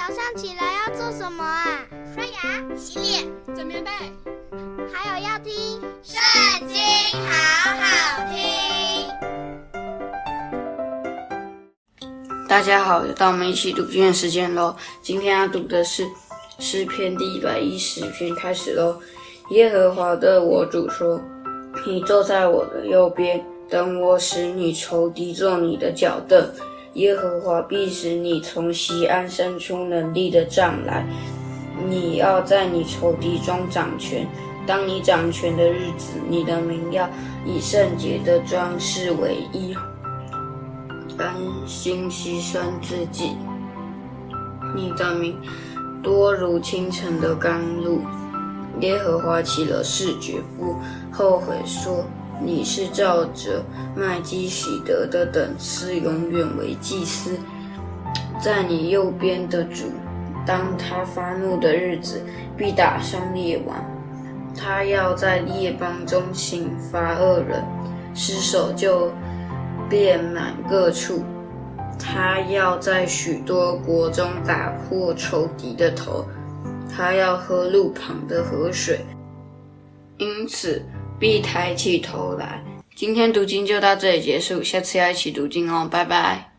早上起来要做什么啊？刷牙、洗脸、整棉被，还有要听《圣经》，好好听。大家好，又到我们一起读经的时间喽。今天要读的是诗篇第一百一十篇，开始喽。耶和华的我主说：“你坐在我的右边，等我使你仇敌做你的脚凳。”耶和华必使你从锡安生出能力的杖来，你要在你仇敌中掌权。当你掌权的日子，你的名要以圣洁的装饰为衣，甘心牺牲自己。你的名多如清晨的甘露。耶和华起了誓，绝不后悔说。你是照着麦基洗德的等次，永远为祭司，在你右边的主，当他发怒的日子，必打伤列王。他要在列邦中刑罚恶人，尸首就遍满各处。他要在许多国中打破仇敌的头，他要喝路旁的河水。因此。必抬起头来。今天读经就到这里结束，下次要一起读经哦，拜拜。